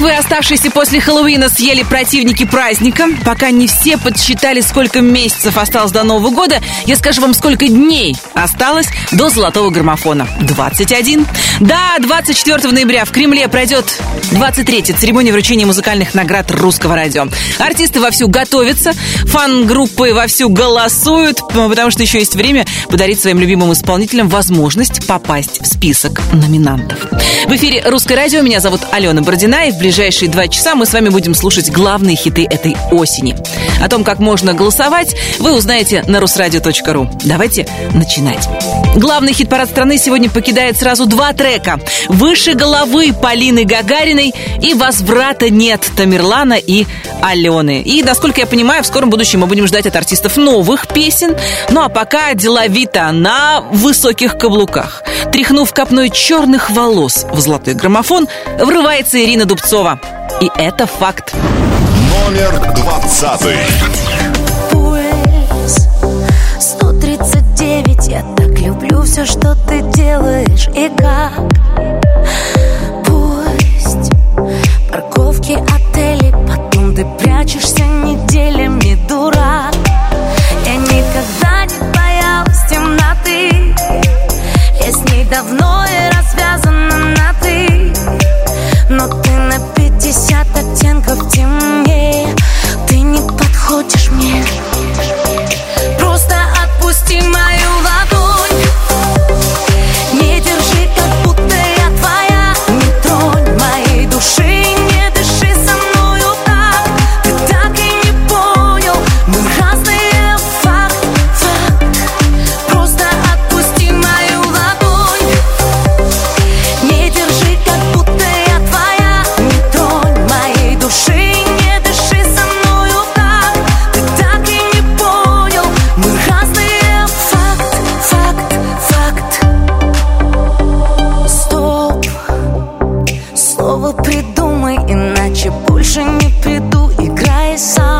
Вы, оставшиеся после Хэллоуина, съели противники праздника? Пока не все подсчитали, сколько месяцев осталось до Нового года, я скажу вам, сколько дней осталось до золотого граммофона. 21. Да, 24 ноября в Кремле пройдет 23-я церемония вручения музыкальных наград русского радио. Артисты вовсю готовятся, фан-группы вовсю голосуют, потому что еще есть время подарить своим любимым исполнителям возможность попасть в список номинантов. В эфире «Русское радио». Меня зовут Алена Бородина, и в ближайшие два часа мы с вами будем слушать главные хиты этой осени. О том, как можно голосовать, вы узнаете на русрадио.ру. Давайте начинать. Главный хит-парад страны сегодня покидает сразу два трека. «Выше головы» Полины Гагариной и «Возврата нет» Тамерлана и Алены. И, насколько я понимаю, в скором будущем мы будем ждать от артистов новых песен. Ну а пока деловито на высоких каблуках. Тряхнув копной черных волос в золотой граммофон, врывается Ирина Дубцова. И это факт. Номер двадцатый. 139 Я так люблю все, что ты делаешь И как иначе больше не приду. Играй сам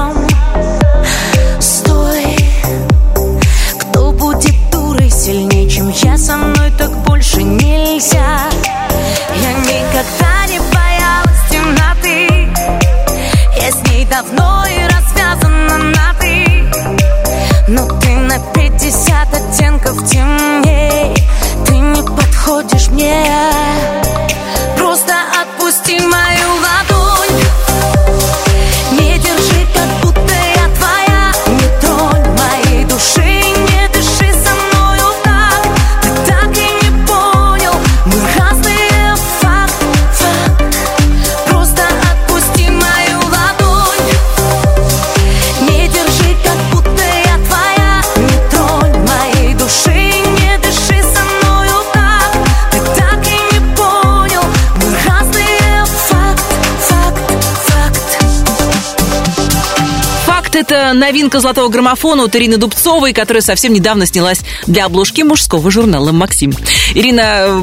это новинка золотого граммофона от Ирины Дубцовой, которая совсем недавно снялась для обложки мужского журнала «Максим». Ирина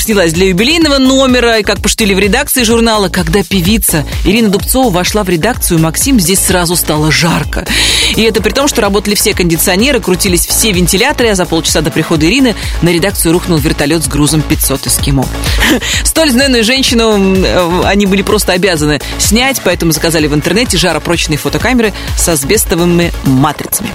снялась для юбилейного номера, и как пошутили в редакции журнала, когда певица Ирина Дубцова вошла в редакцию «Максим», здесь сразу стало жарко. И это при том, что работали все кондиционеры, крутились все вентиляторы, а за полчаса до прихода Ирины на редакцию рухнул вертолет с грузом 500 эскимо. Столь знойную женщину э, они были просто обязаны снять, поэтому заказали в интернете жаропрочные фотокамеры с асбестовыми матрицами.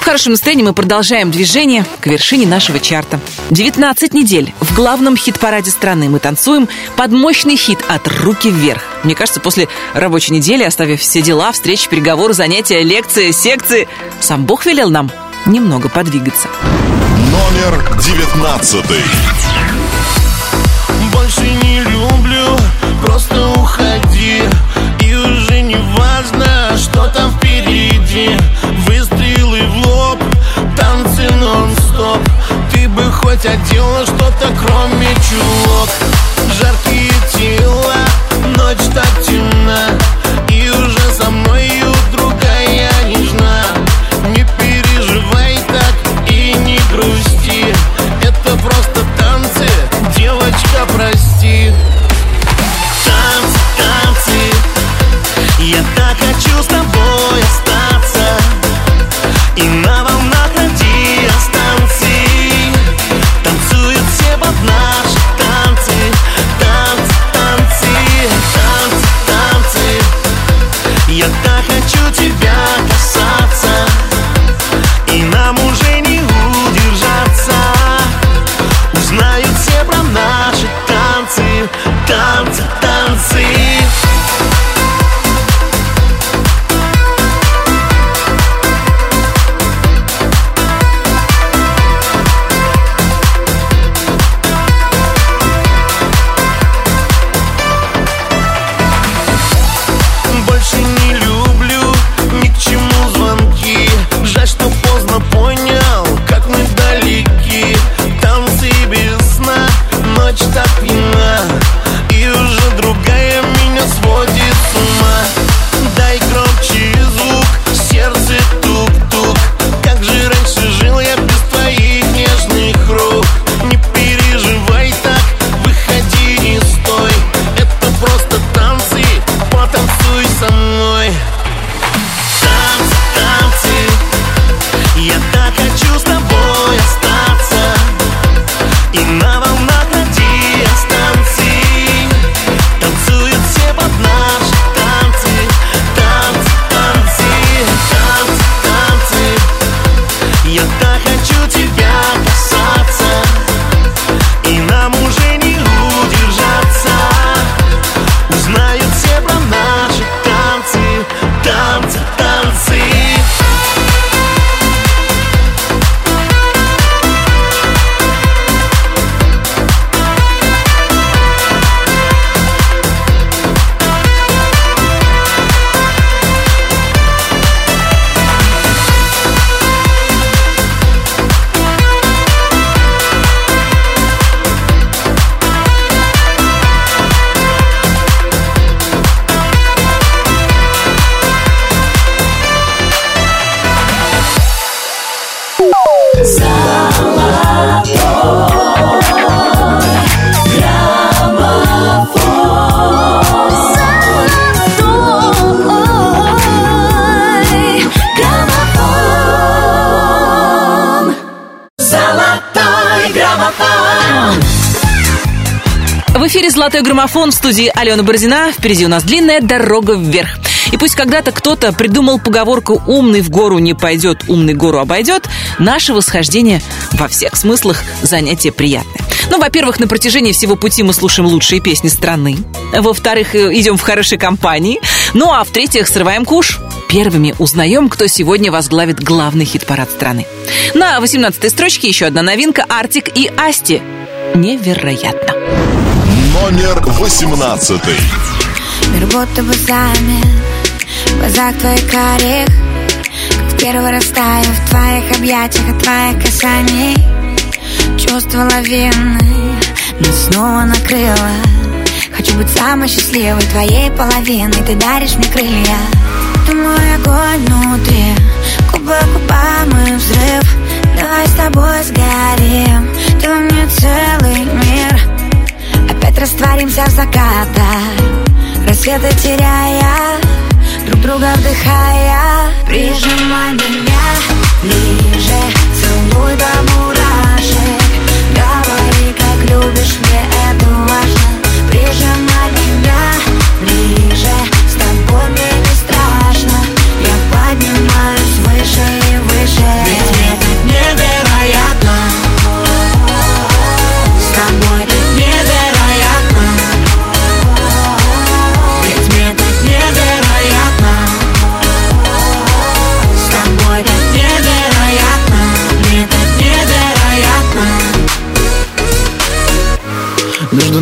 В хорошем настроении мы продолжаем движение к вершине нашего чарта. 19 недель в главном хит-параде страны мы танцуем под мощный хит от «Руки вверх». Мне кажется, после рабочей недели, оставив все дела, встречи, переговоры, занятия, лекции, секции, сам Бог велел нам немного подвигаться. Номер девятнадцатый. Больше не люблю, просто уходи И уже не важно, что там впереди Выстрелы в лоб, танцы нон-стоп. Ты бы хоть одела что-то, кроме чулок. Жаркие тела, ночь так эфире «Золотой граммофон» в студии Алена Бородина. Впереди у нас длинная дорога вверх. И пусть когда-то кто-то придумал поговорку «умный в гору не пойдет, умный гору обойдет», наше восхождение во всех смыслах занятие приятное. Ну, во-первых, на протяжении всего пути мы слушаем лучшие песни страны. Во-вторых, э, идем в хорошей компании. Ну, а в-третьих, срываем куш. Первыми узнаем, кто сегодня возглавит главный хит-парад страны. На 18-й строчке еще одна новинка «Артик и Асти». Невероятно. Номер восемнадцатый. Мир будто бы замер В твоих карих Как в первый раз таю в твоих объятиях От твоих касаний. Чувство лавины Нас снова накрыло Хочу быть самой счастливой Твоей половиной. Ты даришь мне крылья. Ты мой огонь внутри. Губы к губам и взрыв. Давай с тобой сгорим. Ты мне целый мир Опять растворимся в закатах. Рассветы теряя Друг друга вдыхая. Прижимай меня ближе Целуй до мурашек. Говори, как любишь, мне это важно. Прижимай меня ближе С тобой мне не страшно. Я поднимаюсь выше и выше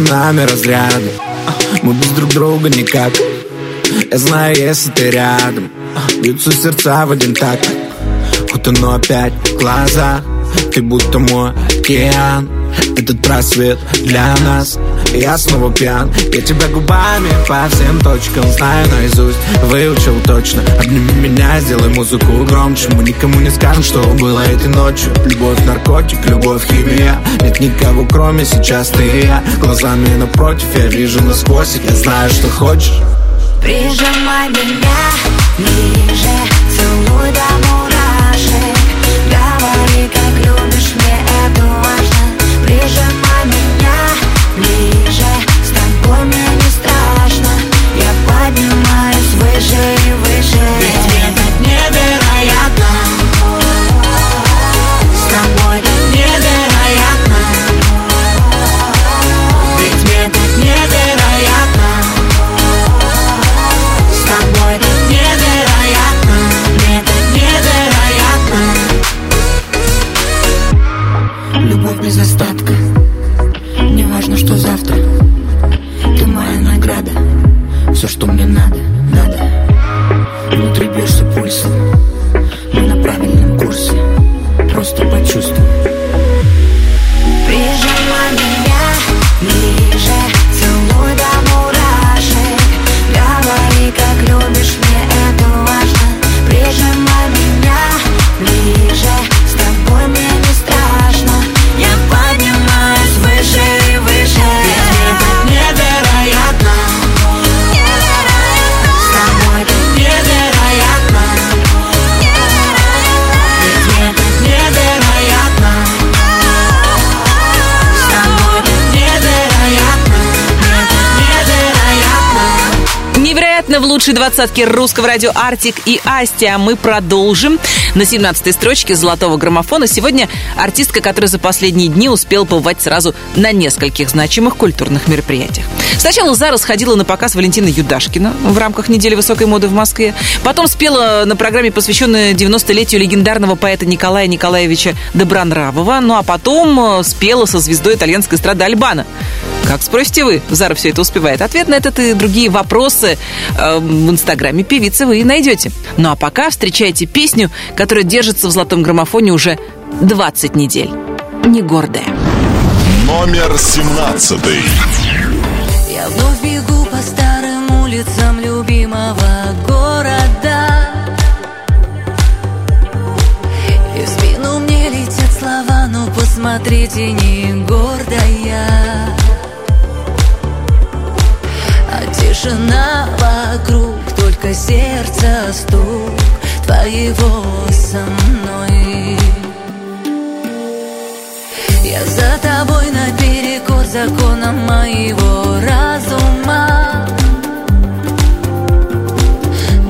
нами разряды Мы без друг друга никак. Я знаю, если ты рядом. Бьются сердца в один такт. Утону опять в глаза. Ты будто мой океан Этот просвет для нас. Я снова пьян. Я тебя губами по всем точкам Знаю наизусть, выучил точно. Обними меня, сделай музыку громче. Мы никому не скажем, что было этой ночью. Любовь, наркотик, любовь, химия. Нет никого, кроме сейчас ты и я. Глазами напротив, я вижу насквозь. Я знаю, что хочешь. Прижимай меня ближе Целуй до мурашек. Говори, как любишь, мне важно Прижимай в лучшей двадцатке русского радио Артик и Асти. А мы продолжим. На 17-й строчке золотого граммофона сегодня артистка, которая за последние дни успела побывать сразу на нескольких значимых культурных мероприятиях. Сначала Зара сходила на показ Валентина Юдашкина в рамках недели высокой моды в Москве. Потом спела на программе, посвященной 90-летию легендарного поэта Николая Николаевича Добронравова. Ну а потом э, спела со звездой итальянской эстрады Альбана. Как спросите вы, Зара все это успевает? Ответ на этот и другие вопросы э, в инстаграме певицы вы и найдете. Ну а пока встречайте песню, которая держится в золотом граммофоне уже 20 недель. Не гордая. Номер 17. Я вновь бегу по старым улицам любимого города И в спину мне летят слова, ну посмотрите, не гордая тишина вокруг, только сердце стук твоего со мной. Я за тобой наперекор законам моего разума.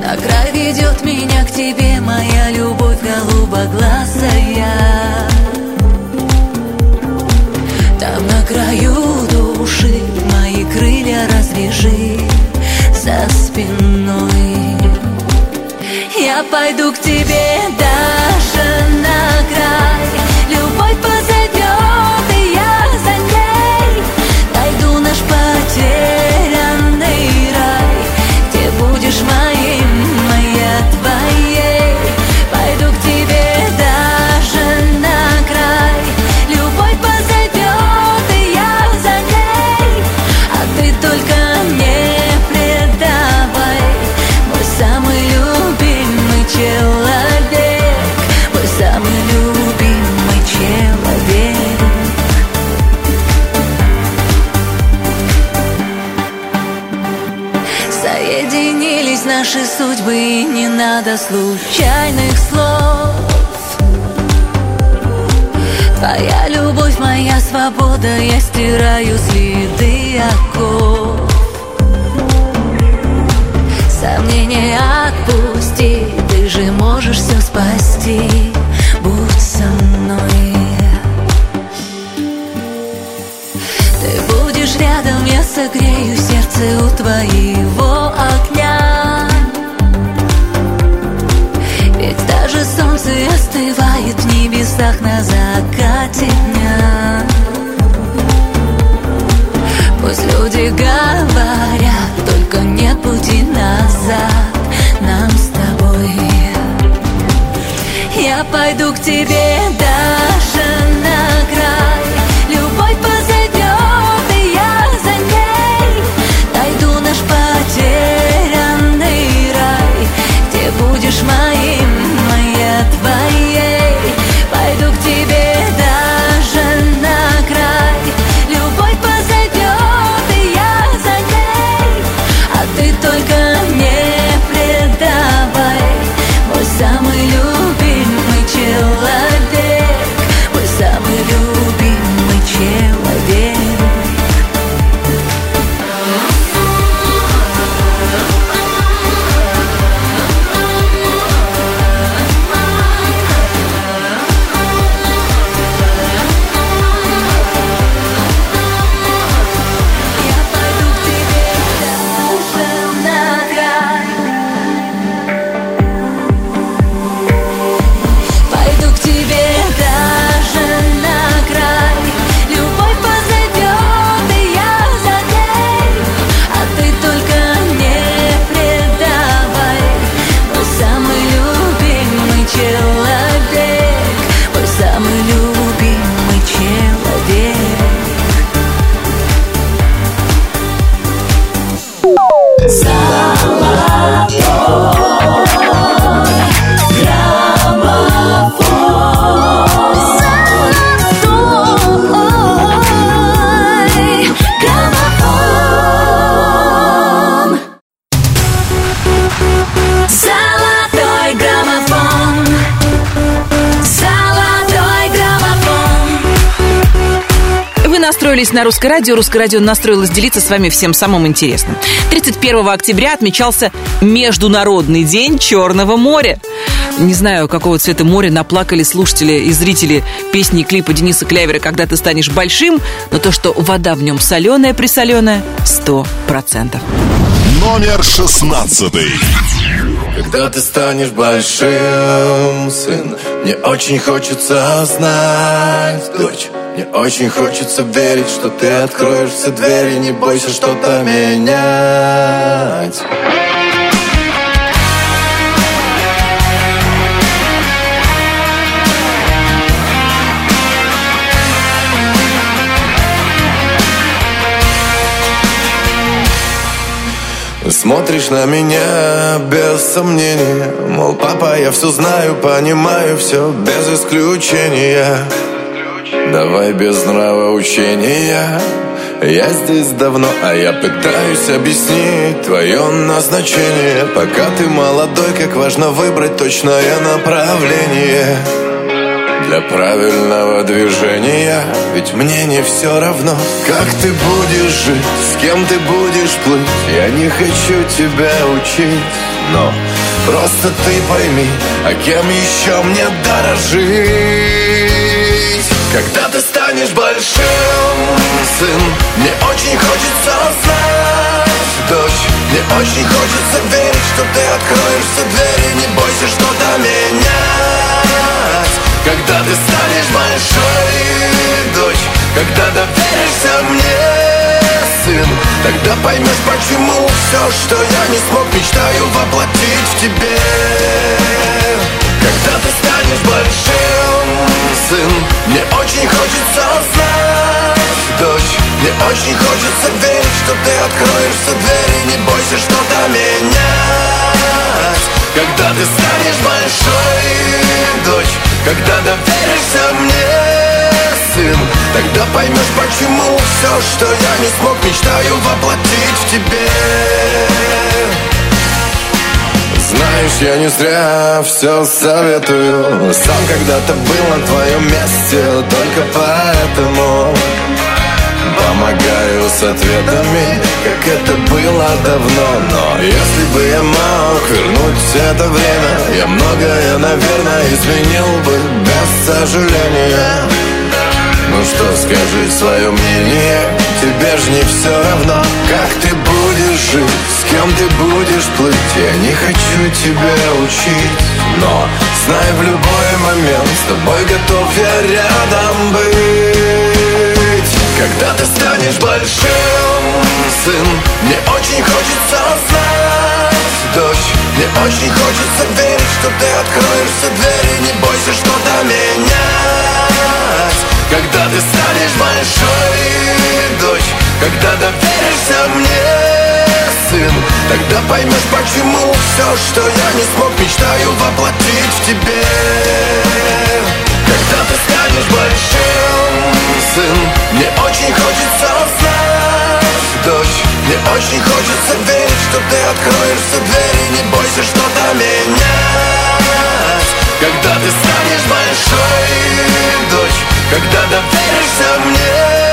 На край ведет меня к тебе моя любовь голубоглазая Там на краю души мои крылья развяжи за спиной. Я пойду к тебе даже надо случайных слов. Твоя любовь, моя свобода, я стираю следы оков. Сомнения отпусти, ты же можешь все спасти. Будь со мной. Ты будешь рядом, я согрею сердце у твоего огня остывает в небесах на закате дня Пусть люди говорят, только нет пути назад нам с тобой. Я пойду к тебе даже на край. Настроились на Русское радио. Русское радио настроилось делиться с вами всем самым интересным. 31 октября отмечался Международный день Черного моря. Не знаю, какого цвета моря наплакали слушатели и зрители песни и клипа Дениса Клявера «Когда ты станешь большим», но то, что вода в нем соленая-присоленая, сто процентов. Номер шестнадцатый. Когда ты станешь большим, сын Мне очень хочется знать, дочь Мне очень хочется верить, что ты откроешь все двери Не бойся что-то менять. Смотришь на меня без сомнения Мол, папа, я все знаю, понимаю все без исключения Давай без нравоучения Я здесь давно, а я пытаюсь объяснить Твое назначение. Пока ты молодой, как важно выбрать точное направление. Для правильного движения Ведь мне не все равно, как ты будешь жить С кем ты будешь плыть? Я не хочу тебя учить Но просто ты пойми А кем еще мне дорожить Когда ты станешь большим, сын Мне очень хочется знать, дочь Мне очень хочется верить, что ты откроешь все двери. Не бойся что-то менять когда ты станешь большой, дочь Когда доверишься мне, сын Тогда поймешь, почему все, что я не смог Мечтаю воплотить в тебе Когда ты станешь большим, сын. Мне очень хочется знать, дочь. Мне очень хочется верить, что ты откроешь все двери. Не бойся что-то менять. Когда ты станешь большой, дочь. Когда доверишься мне, сын. Тогда поймешь, почему все, что я не смог Мечтаю воплотить в тебе знаешь, я не зря все советую. Сам когда-то был на твоем месте Только поэтому Помогаю с ответами, как это было давно. Но если бы я мог вернуть это время Я многое, наверное, изменил бы без сожаления. Ну что, скажи свое мнение Тебе ж не все равно, как ты будешь жить С кем ты будешь плыть? Я не хочу тебя учить. Но знай в любой момент С тобой готов я рядом быть. Когда ты станешь большим, сын Мне очень хочется знать, дочь Мне очень хочется верить, что ты откроешь все двери. Не бойся что-то менять когда ты станешь большой, дочь Когда доверишься мне, Тогда поймешь, почему все, что я не смог Мечтаю воплотить в тебе. Когда ты станешь большим, сын Мне очень хочется знать, дочь Мне очень хочется верить, что ты откроешь все двери Не бойся что-то менять Когда ты станешь большой, дочь когда доверишься мне,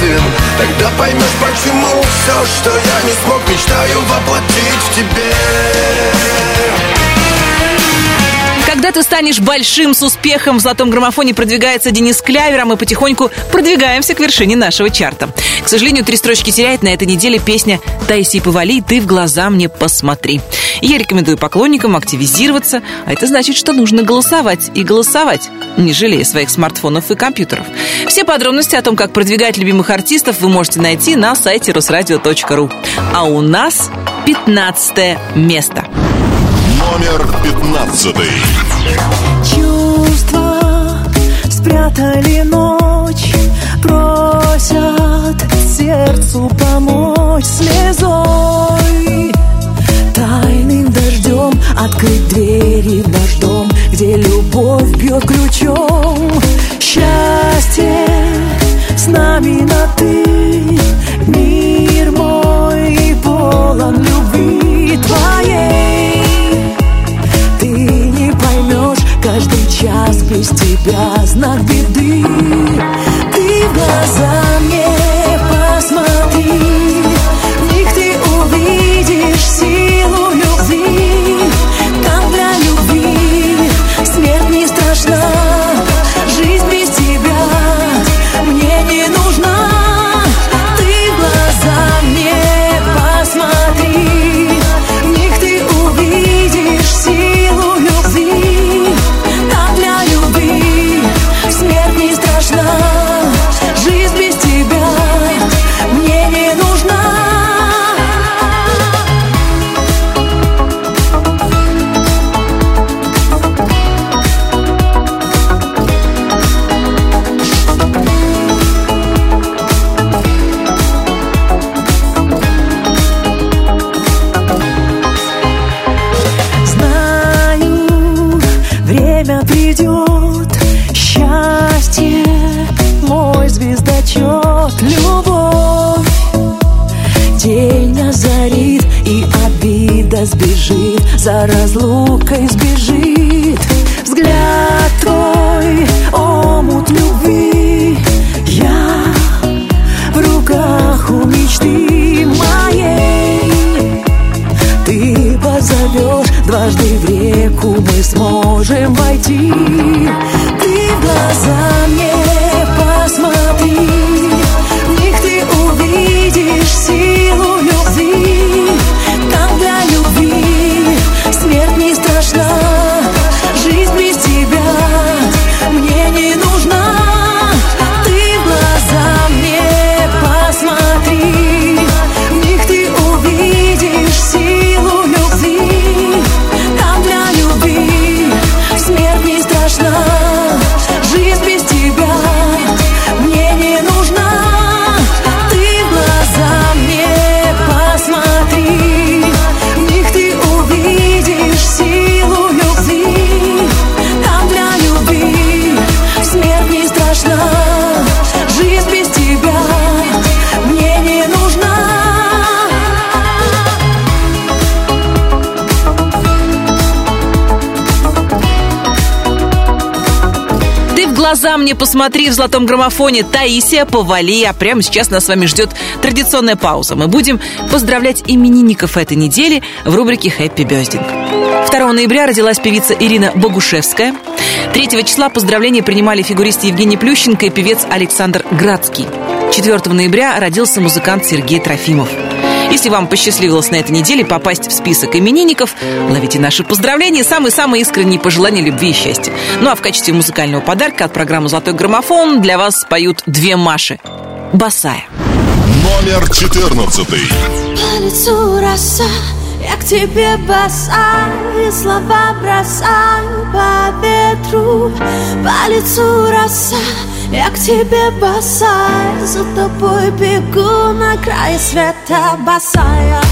сын. Тогда поймешь, почему все, что я не смог Мечтаю воплотить в тебе когда ты станешь большим с успехом в золотом граммофоне продвигается Денис Клявер, а мы потихоньку продвигаемся к вершине нашего чарта. К сожалению, три строчки теряет на этой неделе песня «Тайси повали, ты в глаза мне посмотри». И я рекомендую поклонникам активизироваться, а это значит, что нужно голосовать и голосовать, не жалея своих смартфонов и компьютеров. Все подробности о том, как продвигать любимых артистов, вы можете найти на сайте русрадио.ру. А у нас 15 место. Номер пятнадцатый. Чувства спрятали ночь, просят сердцу помочь слезой. Тайным дождем открыть двери в наш дом, где любовь бьет ключом. Счастье с нами на ты, мир мой полон любви твоей. Каждый час без тебя знак беды. Ты в глаза сбежит, за разлукой сбежит. Глаза мне посмотри в золотом граммофоне. Таисия, повали. А прямо сейчас нас с вами ждет традиционная пауза. Мы будем поздравлять именинников этой недели в рубрике «Хэппи Бездинг». 2 ноября родилась певица Ирина Богушевская. 3 числа поздравления принимали фигуристы Евгений Плющенко и певец Александр Градский. 4 ноября родился музыкант Сергей Трофимов. Если вам посчастливилось на этой неделе попасть в список именинников, ловите наши поздравления, самые-самые искренние пожелания любви и счастья. Ну а в качестве музыкального подарка от программы «Золотой граммофон» для вас споют две Маши. Босая. Номер 14. По лицу роса, я к тебе босая, слова бросаю по ветру. По лицу роса, я к тебе босая, за тобой бегу на край света босая. Босая.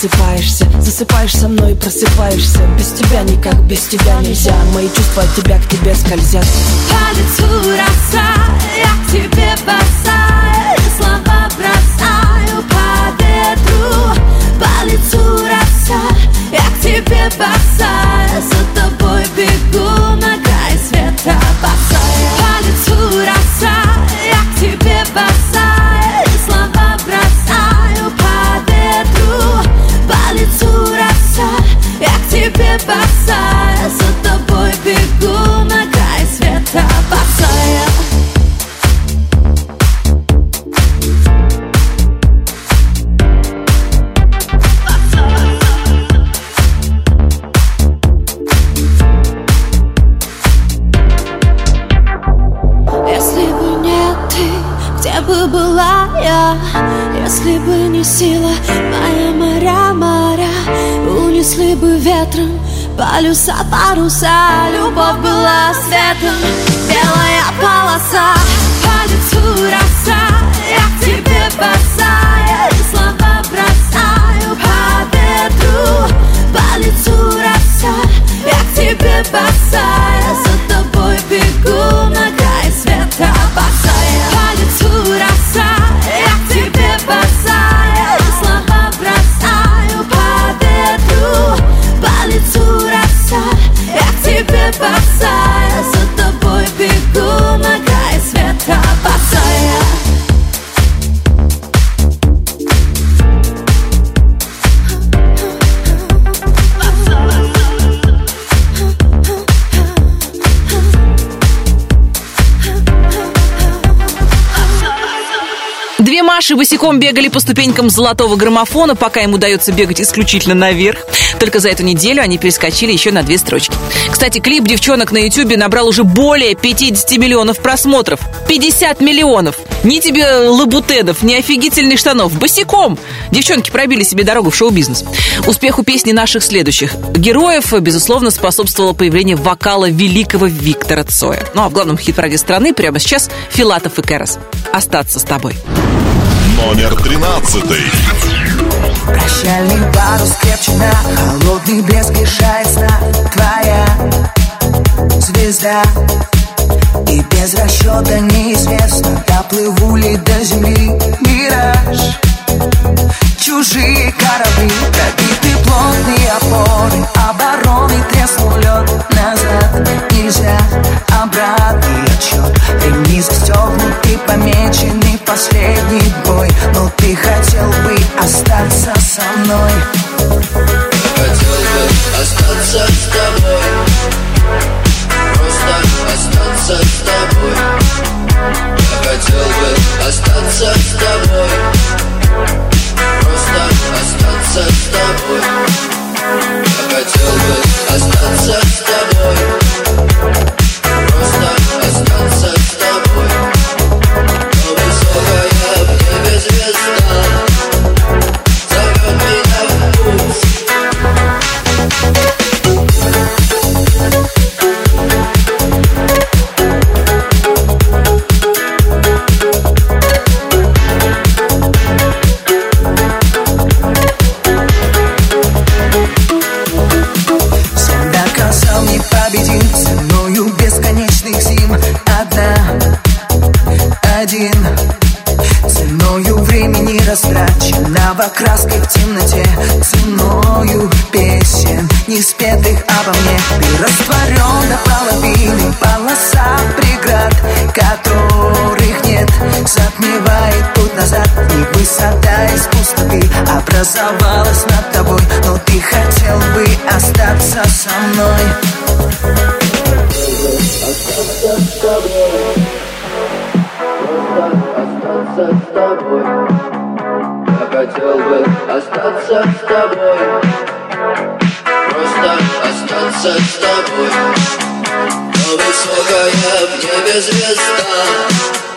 Ты рассыпаешься, засыпаешь со мной и просыпаешься. Без тебя никак, без тебя нельзя. Мои чувства от тебя к тебе скользят. По лицу роса, я к тебе босая полюса, паруса Любовь была светом, белая полоса По лицу роса, я к тебе босая Наши босиком бегали по ступенькам золотого граммофона, пока им удается бегать исключительно наверх. Только за эту неделю они перескочили еще на две строчки. Кстати, клип девчонок на Ютубе набрал уже более 50 миллионов просмотров. 50 миллионов! Ни тебе лабутедов, ни офигительных штанов. Босиком! Девчонки пробили себе дорогу в шоу-бизнес. Успеху песни наших следующих героев, безусловно, способствовало появление вокала великого Виктора Цоя. Ну а в главном хит-параде страны прямо сейчас Филатов и Кэрос. «Остаться с тобой». Номер тринадцатый. Прощальный парус крепче на холодный блеск лишает сна Твоя звезда И без расчета неизвестно. Доплыву ли до земли мираж. Чужие корабли, пробиты плотные опоры. Обороны треснул лед назад. Нельзя обратный отчет. Ремни застегнуты, помеченный последний бой. Но ты хотел бы остаться со мной? Хотел бы остаться с тобой остаться с тобой. Я хотел бы остаться с тобой. Просто остаться с тобой. Я хотел бы остаться с тобой хотел бы остаться со мной. Остаться с тобой. Я хотел бы остаться с тобой. Просто остаться с тобой. Но высокая в небе звезда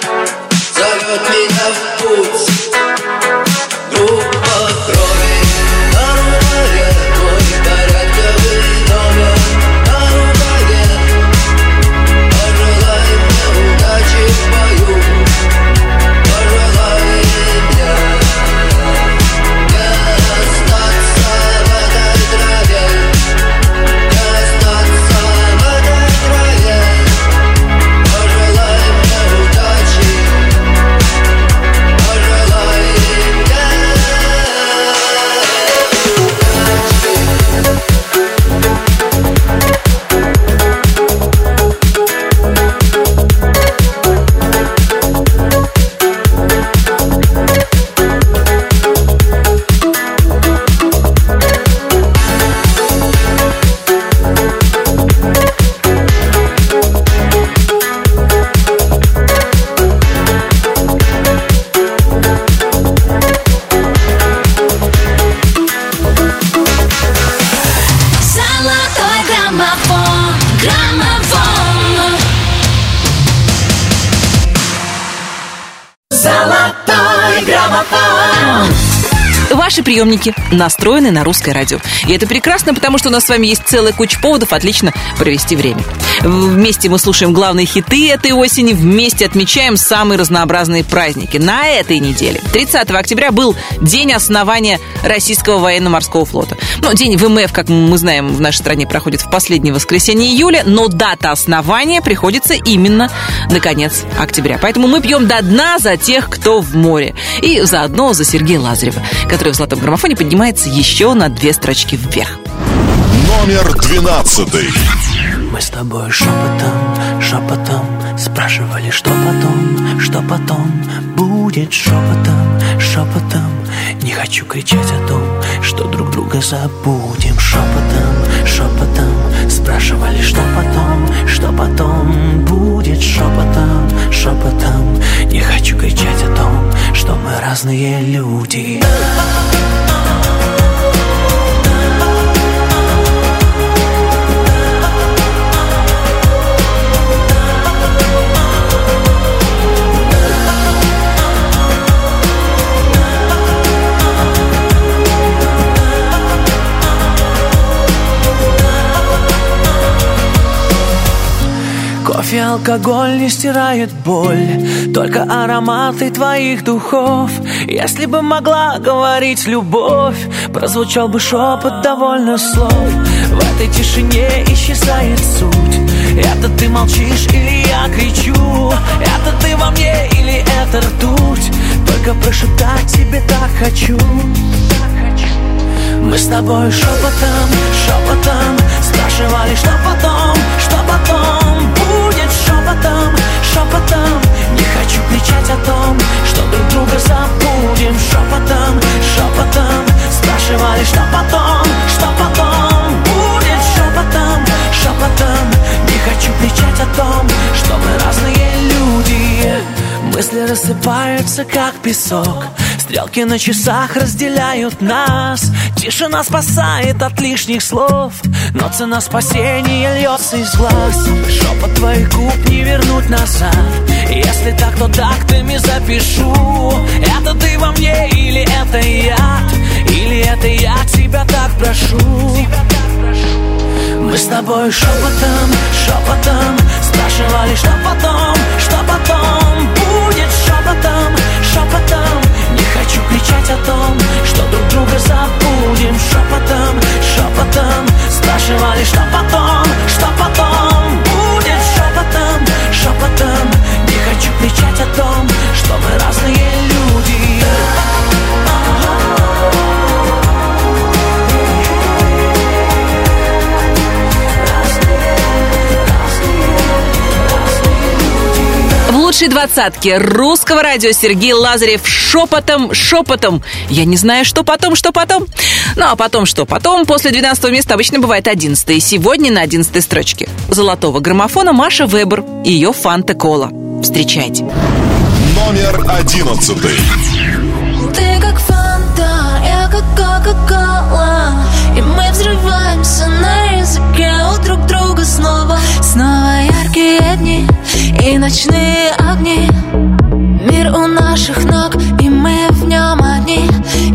приемники настроены на русское радио. И это прекрасно, потому что у нас с вами есть целая куча поводов отлично провести время. Вместе мы слушаем главные хиты этой осени, вместе отмечаем самые разнообразные праздники. На этой неделе, 30 октября, был день основания Российского военно-морского флота. Ну, день ВМФ, как мы знаем, в нашей стране проходит в последнее воскресенье июля, но дата основания приходится именно на конец октября. Поэтому мы пьем до дна за тех, кто в море. И заодно за Сергея Лазарева, который в золотом граммофоне поднимается еще на две строчки вверх. Номер двенадцатый. Мы с тобой шепотом, шепотом Спрашивали, что потом, что потом Будет шепотом, шепотом Не хочу кричать о том, что друг друга забудем Шепотом, шепотом Спрашивали, что потом, что потом Будет шепотом, шепотом. Не хочу кричать о том, что мы разные разные люди. Кофе, алкоголь не стирает боль Только ароматы твоих духов. Если бы могла говорить любовь Прозвучал бы шепот довольно слов. В этой тишине исчезает суть. Это ты молчишь или я кричу? Это ты во мне или это ртуть? Только прошептать тебе так хочу. Мы с тобой шепотом, шепотом Спрашивали, что потом, что потом шепотом, шепотом. Не хочу кричать о том, что друг друга забудем. Шепотом, шепотом. Спрашивали, что потом, что потом Будет. Шепотом, шепотом. Не хочу кричать о том, что мы разные люди Мысли рассыпаются, как песок. Стрелки на часах разделяют нас. Тишина спасает от лишних слов. Но цена спасения льется из глаз. Шепот твоих губ не вернуть назад. Если так, то тактами запишу. Это ты во мне или это я? Или это я тебя так прошу? Мы с тобой шепотом, шепотом Спрашивали, лучшей двадцатке русского радио Сергей Лазарев шепотом, шепотом. Я не знаю, что потом, что потом. Ну, а потом что потом? После 12 места обычно бывает 11 И сегодня на 11 строчке золотого граммофона Маша Вебер и ее Фанта Кола. Встречайте. Номер одиннадцатый. Ты как фанта, я как кока-кола И мы взрываемся на языке у друг друга снова Снова яркие дни и ночные огни. Мир у наших ног, и мы в нем одни.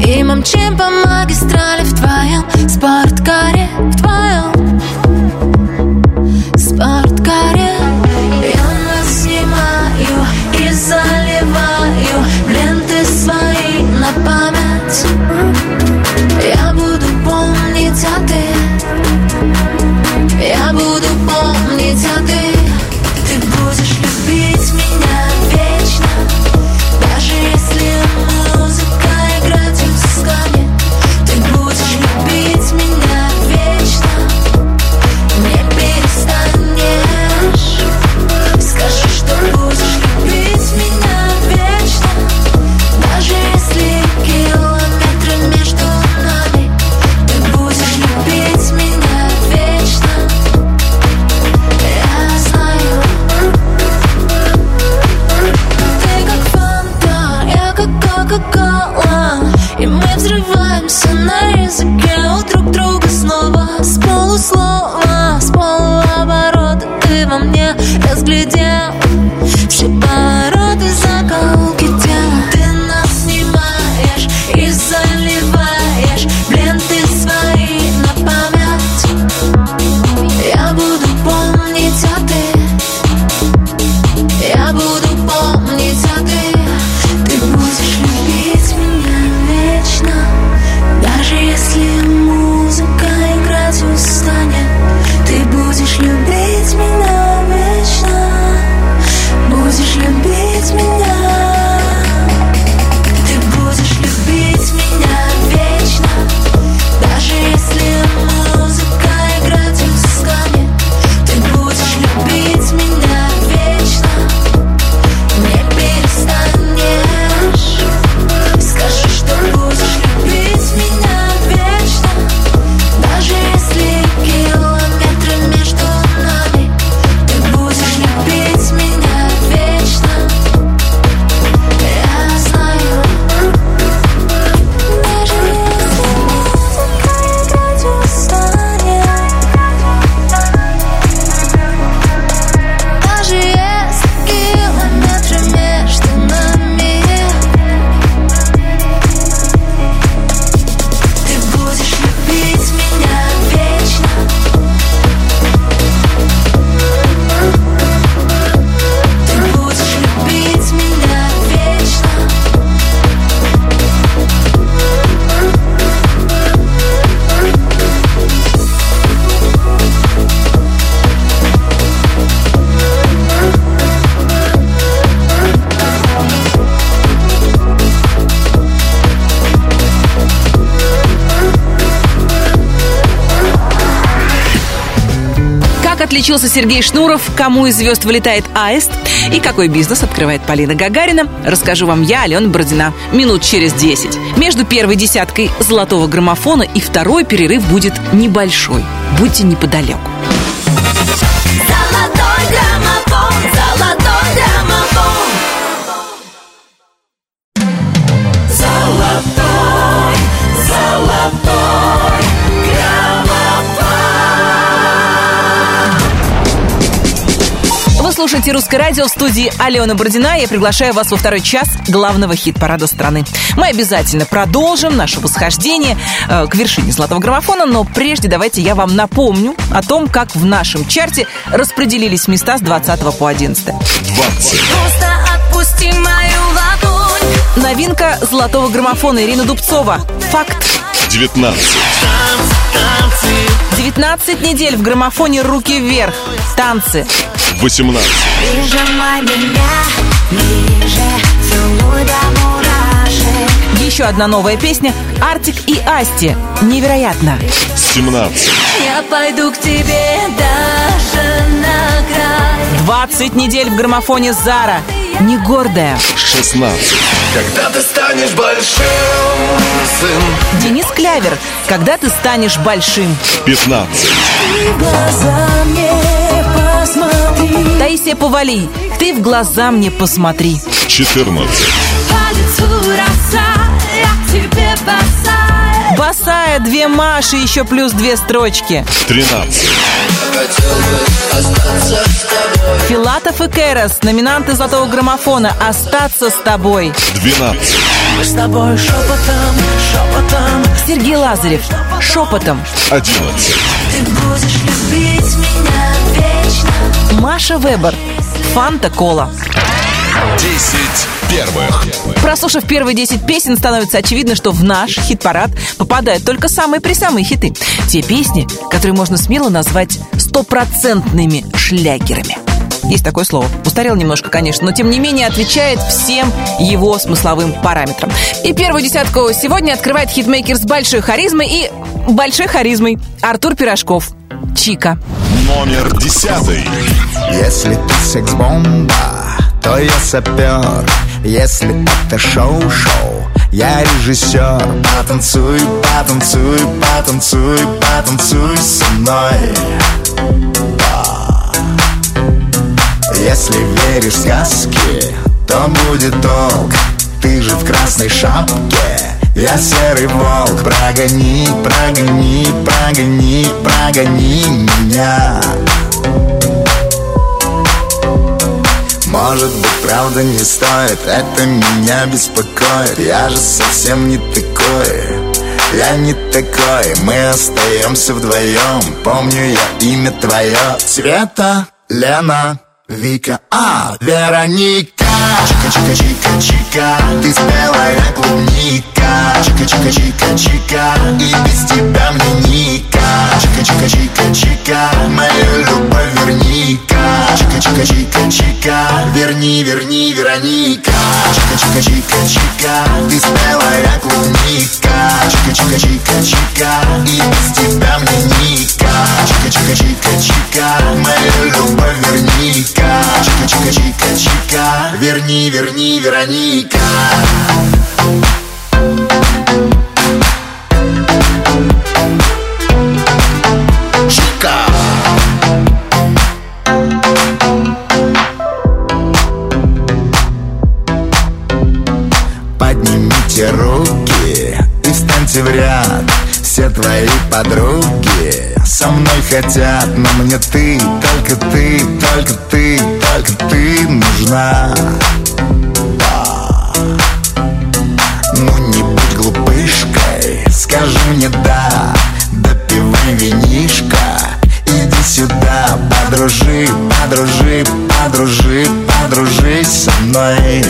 И мы мчим по магистрали в твоем спорткаре В твоем Отличился Сергей Шнуров, кому из звезд вылетает аист и какой бизнес открывает Полина Гагарина, расскажу вам я, Алена Бородина, минут через 10. Между первой десяткой золотого граммофона и второй перерыв будет небольшой. Будьте неподалеку. Слушаете «Русское радио» в студии Алена Бородина. Я приглашаю вас во второй час главного хит-парада страны. Мы обязательно продолжим наше восхождение э, к вершине золотого граммофона, но прежде давайте я вам напомню о том, как в нашем чарте распределились места с 20 по 11. 20. Просто отпусти мою ладонь. Новинка золотого граммофона Ирина Дубцова. Факт. 19. 19 недель в граммофоне «Руки вверх». Танцы. 18. Прижимай меня ближе, целуй до мурашек. Еще одна новая песня «Артик и Асти». Невероятно. 17. Я пойду к тебе даже на край. 20 недель в граммофоне «Зара». Не гордая. 16. Когда ты станешь большим, сын Денис Клявер. Когда ты станешь большим. 15. Ты в глаза мне посмотри Таисия Повалий. Ты в глаза мне посмотри. 14. По лицу роса, я к тебе босая. Две Маши, еще плюс две строчки. 13. Хотел бы остаться с тобой Филатов и Кэрос, номинанты золотого граммофона «Остаться с тобой». 12. Мы с тобой шепотом, шепотом Сергей Лазарев «Шепотом». 11. Ты будешь любить меня. Маша Вебер «Фанта Кола». 10 первых. Прослушав первые 10 песен, становится очевидно, что в наш хит-парад попадают только самые-присамые хиты. Те песни, которые можно смело назвать стопроцентными шлягерами. Есть такое слово. Устарел немножко, конечно, но тем не менее отвечает всем его смысловым параметрам. И первую десятку сегодня открывает хитмейкер с большой харизмой и большой харизмой Артур Пирожков. Чика. Номер 10. Если ты секс-бомба, то я сапер. Если это шоу-шоу, я режиссер. Потанцуй, потанцуй, потанцуй, потанцуй со мной. Да. Если веришь в сказки, то будет толк Ты же в красной шапке я серый волк, прогони, прогони, прогони, прогони меня. Может быть, правда не стоит, это меня беспокоит. Я же совсем не такой, я не такой. Мы остаемся вдвоем, помню я имя твое. Света, Лена, Вика, а, Вероника. Чика-чика-чика-чика, ты спелая клубника. Чика-чика-чика-чика, и без тебя мне ника Чика-чика-чика-чика, мою любовь верни-ка. Чика-чика-чика-чика, верни, верни, Вероника. Чика-чика-чика-чика, ты спелая клубника. Чика-чика-чика-чика, и без тебя мне ника Чика-чика-чика-чика, мою любовь верни-ка. Чика-чика-чика-чика, верни, верни, Вероника Чика. Поднимите руки и встаньте в ряд. Все твои подруги со мной хотят Но мне ты, только ты, только ты, только ты нужна скажи мне да Допивай винишко, иди сюда. Подружи, подружи, подружи, подружись со мной.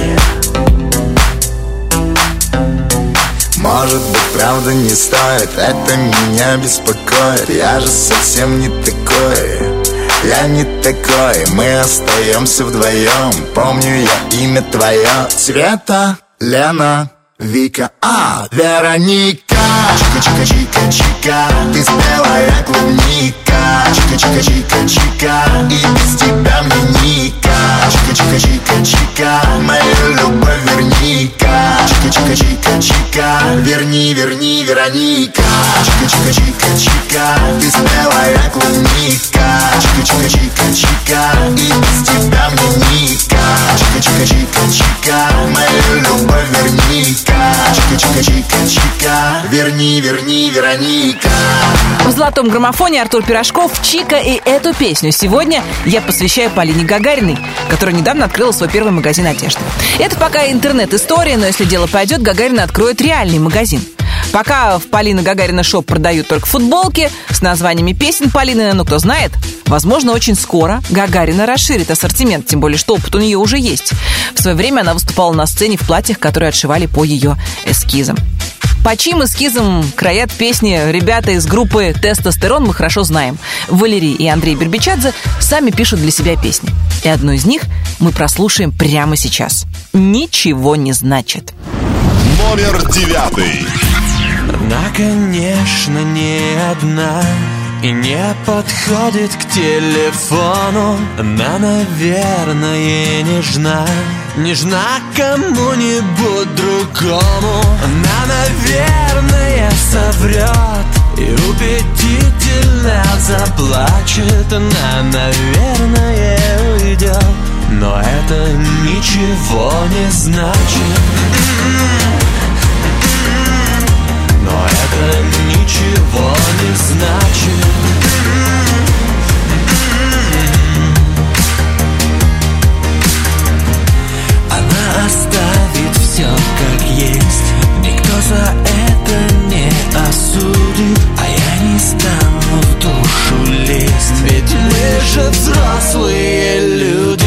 Может быть, правда не стоит, это меня беспокоит. Я же совсем не такой, я не такой. Мы остаемся вдвоем, помню я имя твое. Света, Лена, Вика, а, Вероника Чика-чика-чика-чика, ты спелая клубника Чика, чика, чика, чика. И без тебя мне ника Чика, чика, чика, чика. Мою любовь верника. Чика, чика, чика, чика. Верни, верни, Вероника. Чика, чика, чика, чика. Ты смелая клубника. Чика, чика, чика, чика. И без тебя мне ника Чика, чика, чика, чика. Мою любовь верника. Чика, чика, чика, чика. Верни, верни, Вероника. В золотом граммофоне Артур Пирожков Чика и эту песню сегодня я посвящаю Полине Гагариной, которая недавно открыла свой первый магазин одежды. Это пока интернет-история, но если дело пойдет, Гагарина откроет реальный магазин. Пока в Полина Гагарина Шоп продают только футболки с названиями песен Полины, но кто знает, возможно, очень скоро Гагарина расширит ассортимент, тем более, что опыт у нее уже есть. В свое время она выступала на сцене в платьях, которые отшивали по ее эскизам. По чьим эскизам краят песни ребята из группы «Тестостерон» мы хорошо знаем. Валерий и Андрей Бербичадзе сами пишут для себя песни. И одну из них мы прослушаем прямо сейчас. «Ничего не значит». Номер девятый. Она, конечно, не одна И не подходит к телефону. Она, наверное, нежна. Нежна кому-нибудь другому. Она, наверное, соврет И убедительно заплачет. Она, наверное, уйдет Но это ничего не значит. Но ничего не значит. Она оставит все как есть. Никто за это не осудит. А я не стану в душу лезть. Ведь мы же взрослые люди.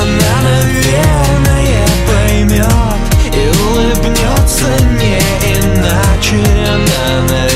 Она, наверное, поймет И улыбнется не иначе Она, наверное,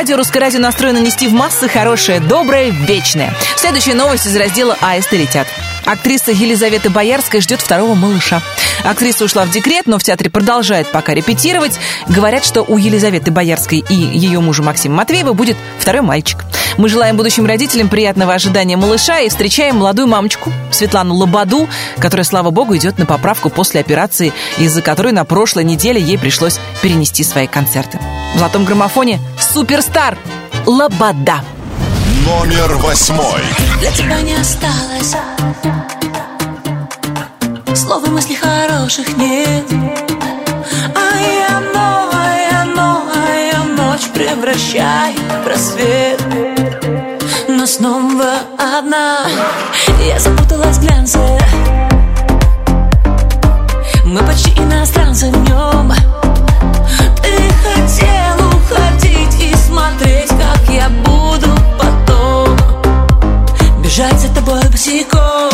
радио. Русское радио настроено нести в массы хорошее, доброе, вечное. Следующая новость из раздела «Аисты летят». Актриса Елизавета Боярская ждет второго малыша. Актриса ушла в декрет, но в театре продолжает пока репетировать. Говорят, что у Елизаветы Боярской и ее мужа Максима Матвеева будет второй мальчик. Мы желаем будущим родителям приятного ожидания малыша и встречаем молодую мамочку Светлану Лободу, которая, слава богу, идет на поправку после операции, из-за которой на прошлой неделе ей пришлось перенести свои концерты. В золотом граммофоне суперстар Лобода. Номер восьмой. Для тебя не осталось. Слов и мыслей хороших нет. А я но, а я но, а я ночь превращай в рассвет Но снова одна. Я запуталась в глянце Мы почти иностранцы в нем Бежать за тобой босиком.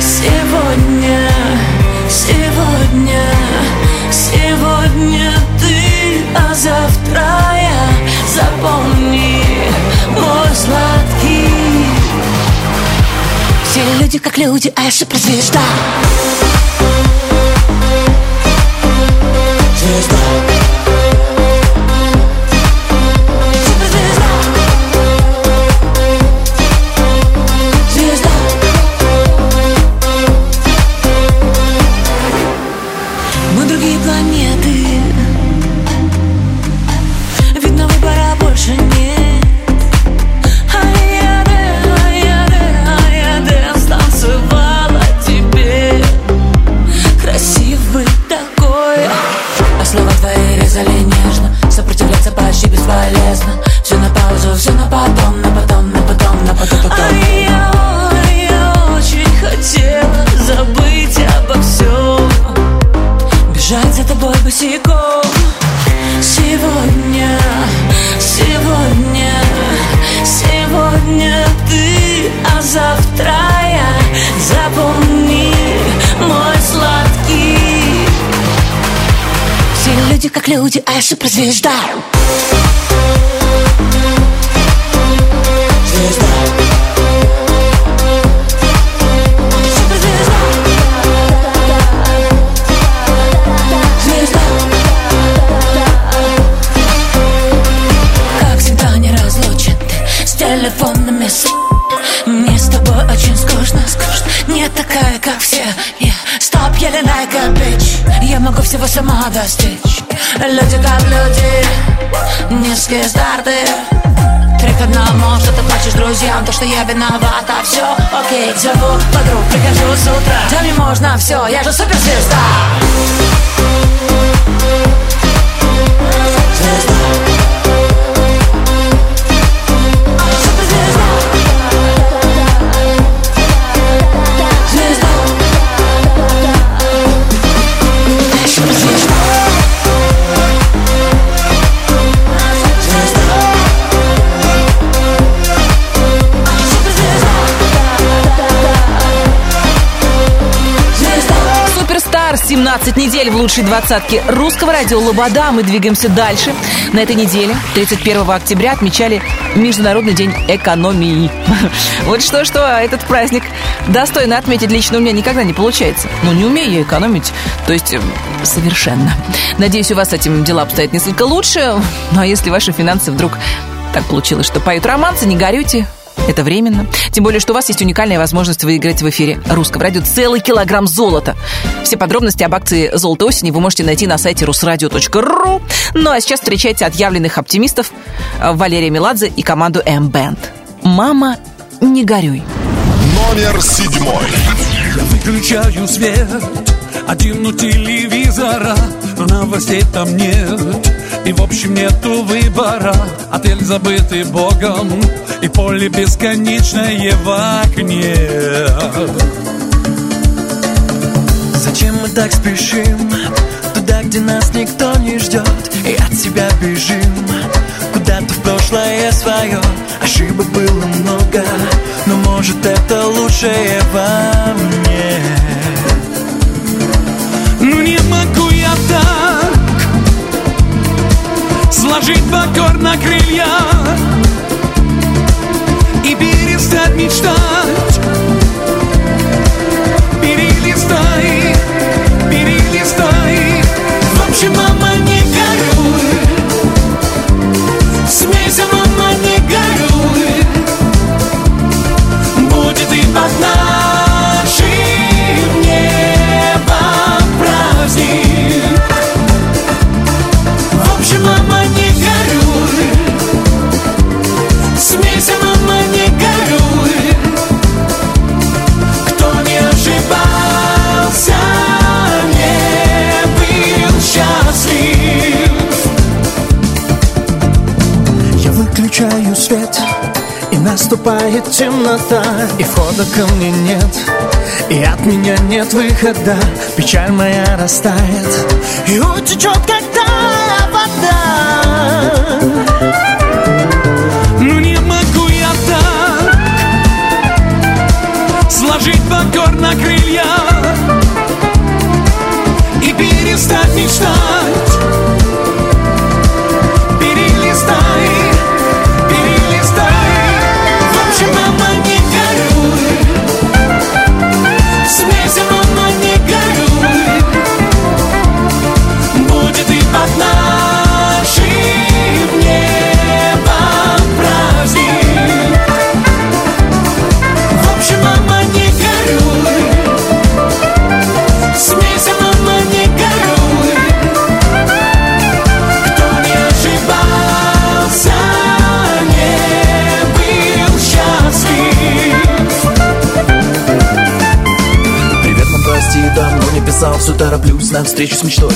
Сегодня, сегодня, сегодня ты, а завтра я. Запомни, мой сладкий. Все люди как люди, а я суперзвезда Звезда люди а я суперзвезда Звезда. Суперзвезда Звезда. Как всегда не разлучен ты с телефонными с... Мне с тобой очень скучно, скучно Не такая, как все. Yeah. Могу всего сама достичь. Люди как люди Низкие старты. Три к одному, что ты плачешь друзьям То, что я виновата, все окей Зову подруг, прихожу с утра. Да мне можно все, я же суперзвезда. Звезда Суперстар 17 недель в лучшей двадцатке русского радио Лобода. Мы двигаемся дальше. На этой неделе, 31 октября, отмечали Международный день экономии. Вот что-что, этот праздник достойно отметить лично у меня никогда не получается. Но не умею я экономить, то есть э, совершенно. Надеюсь, у вас с этим дела обстоят несколько лучше. Ну а если ваши финансы вдруг так получилось, что поют романсы, не горюйте, это временно. Тем более, что у вас есть уникальная возможность выиграть в эфире русского радио целый килограмм золота. Все подробности об акции «Золото осени» вы можете найти на сайте rusradio.ru. Ну а сейчас встречайте отъявленных оптимистов э, Валерия Меладзе и команду M-Band. «Мама, не горюй». Номер седьмой. Я выключаю свет Один у телевизора Но новостей там нет И в общем нету выбора Отель забытый богом И поле бесконечное в окне Зачем мы так спешим? Туда, где нас никто не ждет И от себя бежим. Куда-то в прошлое свое. Ошибок было много Но может это лучшее во мне наступает темнота. И входа ко мне нет И от меня нет выхода. Печаль моя растает И утечет, когда вода. Ну не могу я так Сложить Все тороплюсь на встречу с мечтой.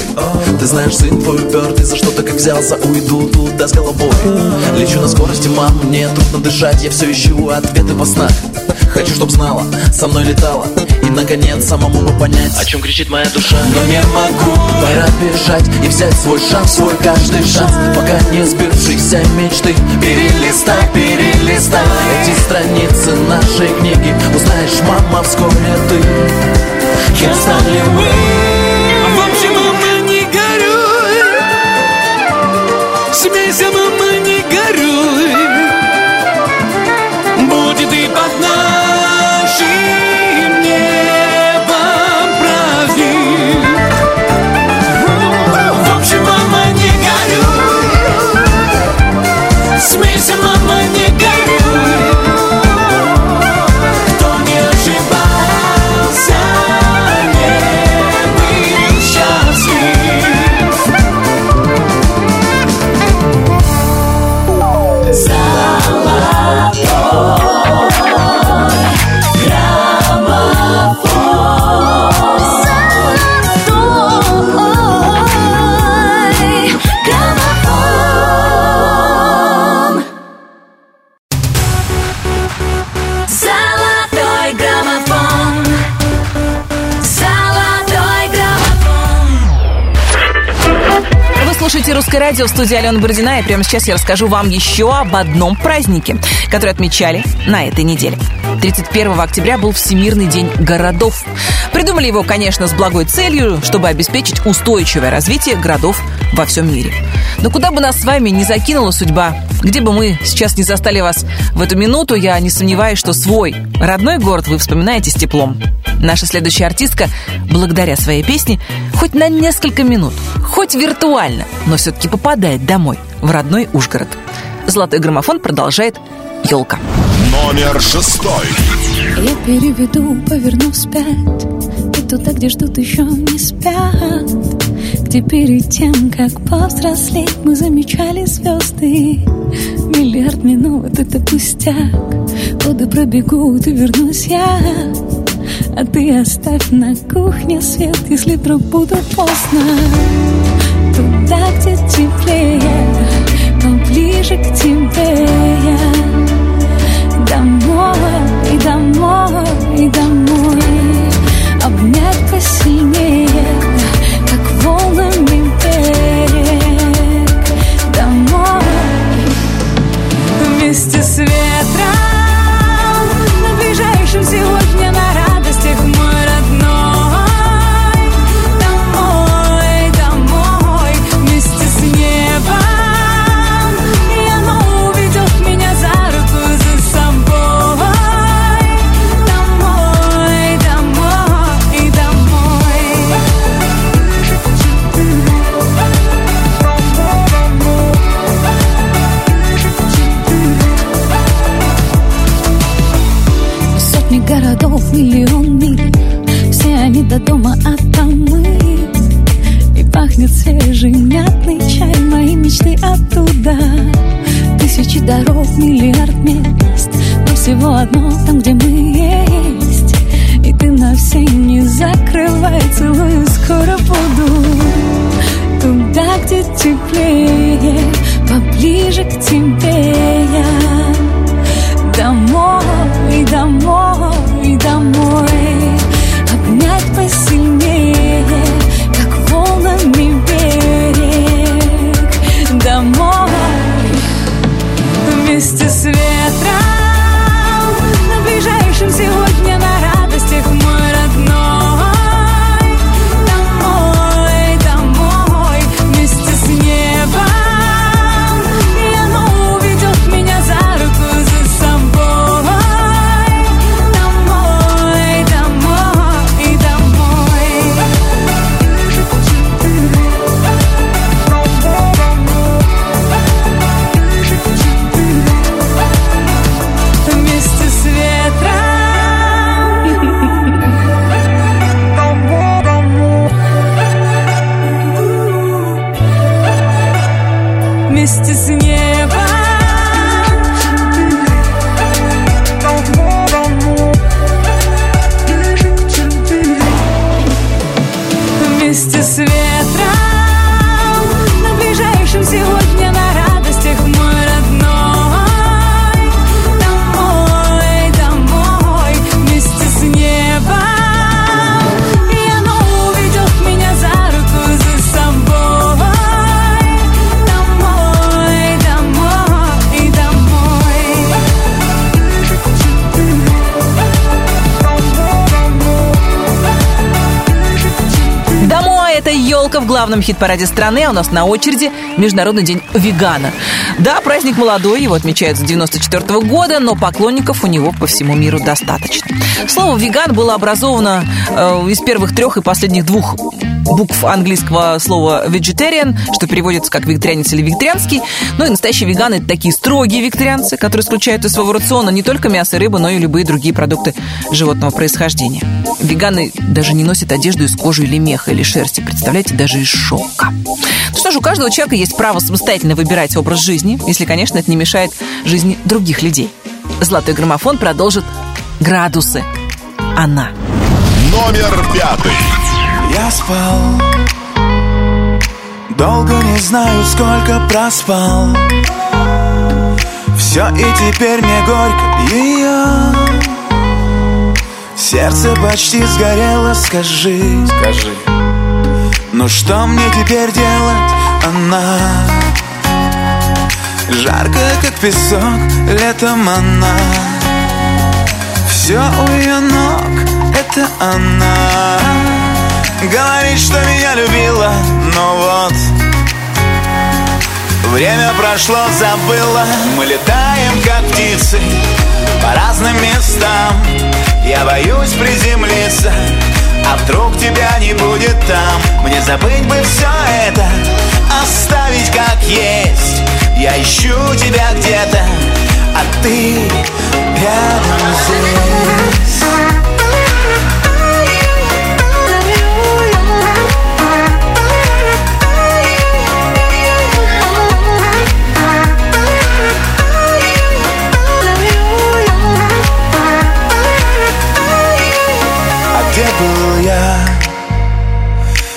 Ты знаешь, сын твой упертый За что-то как взялся, уйду туда с головой Лечу на скорости, мам, мне трудно дышать Я все ищу ответы во снах. Хочу, чтоб знала, со мной летала И наконец самому бы понять О чем кричит моя душа. Но не могу. Пора бежать и взять свой шанс Свой каждый шанс Пока не сбившиеся мечты. Перелистай, перелистай. Эти страницы нашей книги. Узнаешь, мама, вскоре ты. Кем стали мы радио» в студии Алена Бородина, и прямо сейчас я расскажу вам еще об одном празднике, который отмечали на этой неделе. 31 октября был Всемирный день городов. Придумали его, конечно, с благой целью, чтобы обеспечить устойчивое развитие городов во всем мире. Но куда бы нас с вами не закинула судьба, где бы мы сейчас не застали вас в эту минуту, я не сомневаюсь, что свой родной город вы вспоминаете с теплом. Наша следующая артистка, благодаря своей песне, хоть на несколько минут, хоть виртуально, но все-таки попадает домой, в родной Ужгород. Золотой граммофон продолжает елка. Номер шестой. Я переведу, поверну вспять И туда, где ждут еще не спят Где перед тем, как повзрослеть Мы замечали звезды Миллиард минут — это пустяк Годы пробегут и вернусь я А ты оставь на кухне свет Если вдруг буду поздно. Туда, где теплее Поближе к тебе. Я Домой, и домой, и домой. Обнять посильнее, как волнами берег Домой, вместе с ветром Елка в главном хит-параде страны, а у нас на очереди Международный день вегана. Да, праздник молодой, его отмечают с 94 года, но поклонников у него по всему миру достаточно. Слово «веган» было образовано э, из первых трех и последних двух букв английского слова vegetarian, что переводится как вегетарианец или вегетарианский. Ну и настоящие веганы – это такие строгие вегетарианцы, которые исключают из своего рациона не только мясо и рыбу, но и любые другие продукты животного происхождения. Веганы даже не носят одежду из кожи или меха, или шерсти, представляете, даже из шелка. Ну что ж, у каждого человека есть право самостоятельно выбирать образ жизни, если, конечно, это не мешает жизни других людей. Золотой граммофон продолжит «Градусы». Она. Номер пятый. Я спал Долго не знаю, сколько проспал Все и теперь мне горько ее Сердце почти сгорело, скажи Скажи Ну что мне теперь делать, она Жарко, как песок, летом она. Все у ее ног, это она. Говорит, что меня любила, но вот Время прошло, забыла. Мы летаем, как птицы По разным местам. Я боюсь приземлиться А вдруг тебя не будет там? Мне забыть бы все это Оставить как есть. Я ищу тебя где-то А ты рядом здесь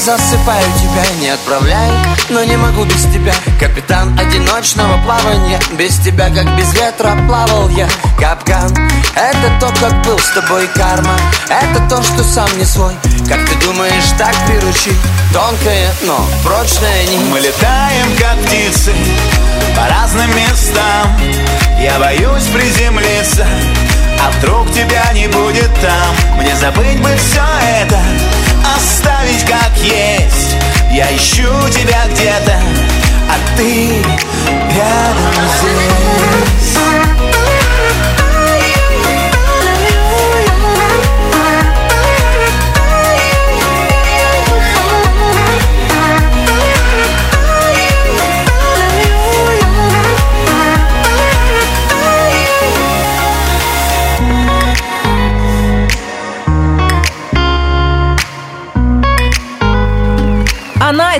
Засыпаю тебя, не отправляй Но не могу без тебя. Капитан одиночного плавания Без тебя, как без ветра, плавал я. Капкан Это то, как был с тобой карма. Это то, что сам не свой. Как ты думаешь, так приручить? Тонкая, но прочная нить Мы летаем, как птицы По разным местам. Я боюсь приземлиться а вдруг тебя не будет там. Мне забыть бы все это Оставить как есть. Я ищу тебя где-то А ты рядом здесь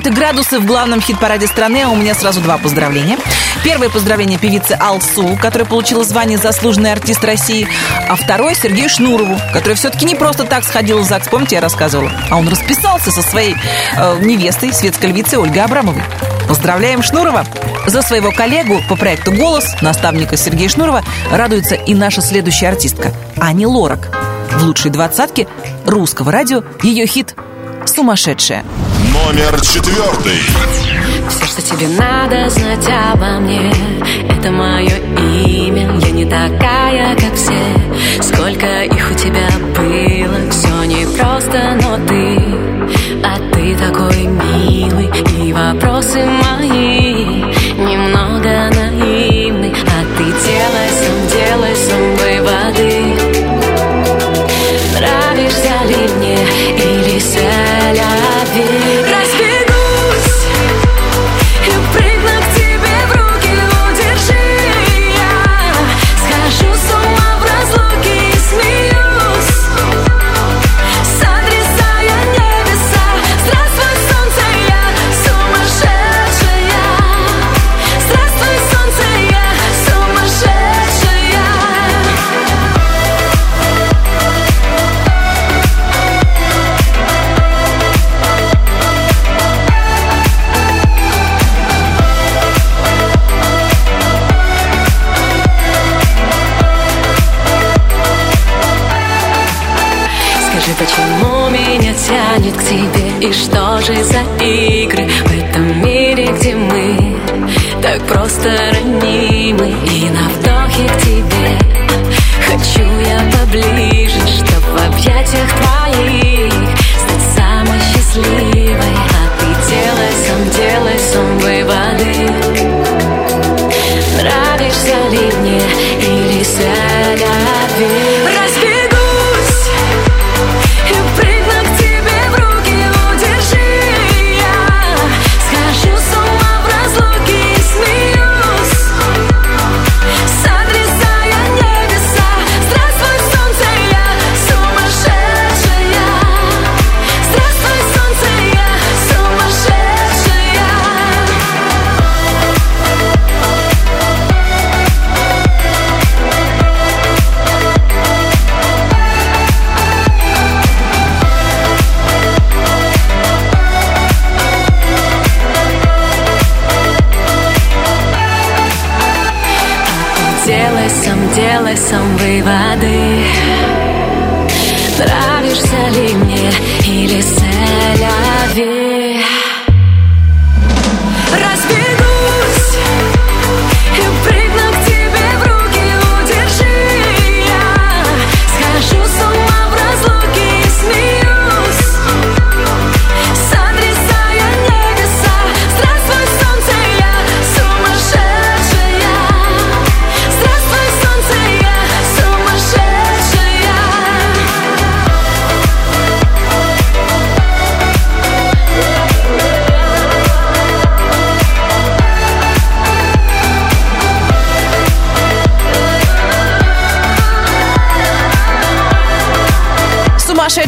это градусы в главном хит-параде страны, а у меня сразу два поздравления. Первое поздравление певице Алсу, которая получила звание «Заслуженный артист России», а второе – Сергею Шнурову, который все-таки не просто так сходил в ЗАГС, помните, я рассказывала, а он расписался со своей э, невестой, светской львицей Ольгой Абрамовой. Поздравляем Шнурова! За своего коллегу по проекту «Голос», наставника Сергея Шнурова, радуется и наша следующая артистка Ани Лорак. В лучшей двадцатке русского радио ее хит «Сумасшедшая». Номер четвертый. Все, что тебе надо знать обо мне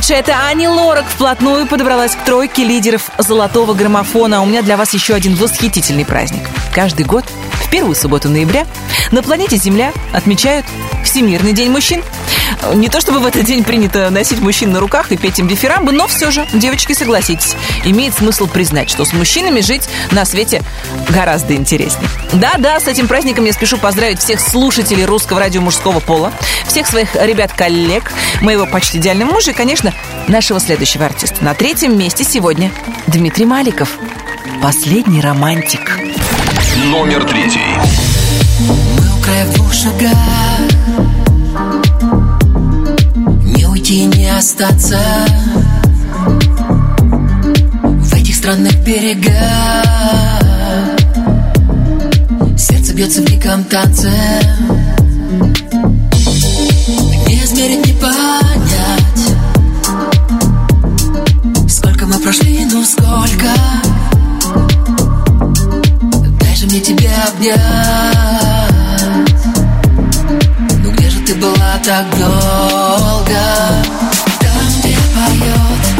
Это Ани Лорак вплотную подобралась к тройке лидеров золотого граммофона. У меня для вас еще один восхитительный праздник. Каждый год в первую субботу ноября на планете Земля отмечают Всемирный день мужчин. Не то чтобы в этот день принято носить мужчин на руках и петь им дифирамбы, но все же, девочки, согласитесь, имеет смысл признать, что с мужчинами жить на свете гораздо интереснее. Да-да, с этим праздником я спешу поздравить всех слушателей русского радио мужского пола, всех своих ребят-коллег, моего почти идеального мужа и, конечно, нашего следующего артиста. На третьем месте сегодня Дмитрий Маликов. Последний романтик. Номер третий. Мы у края в двух шагах уйти, не остаться. В этих странных берегах. Сердце бьется в диком танце. Не измерить, не понять. Сколько мы прошли, ну сколько? Дай же мне тебя обнять ты была так долго? Там, где поет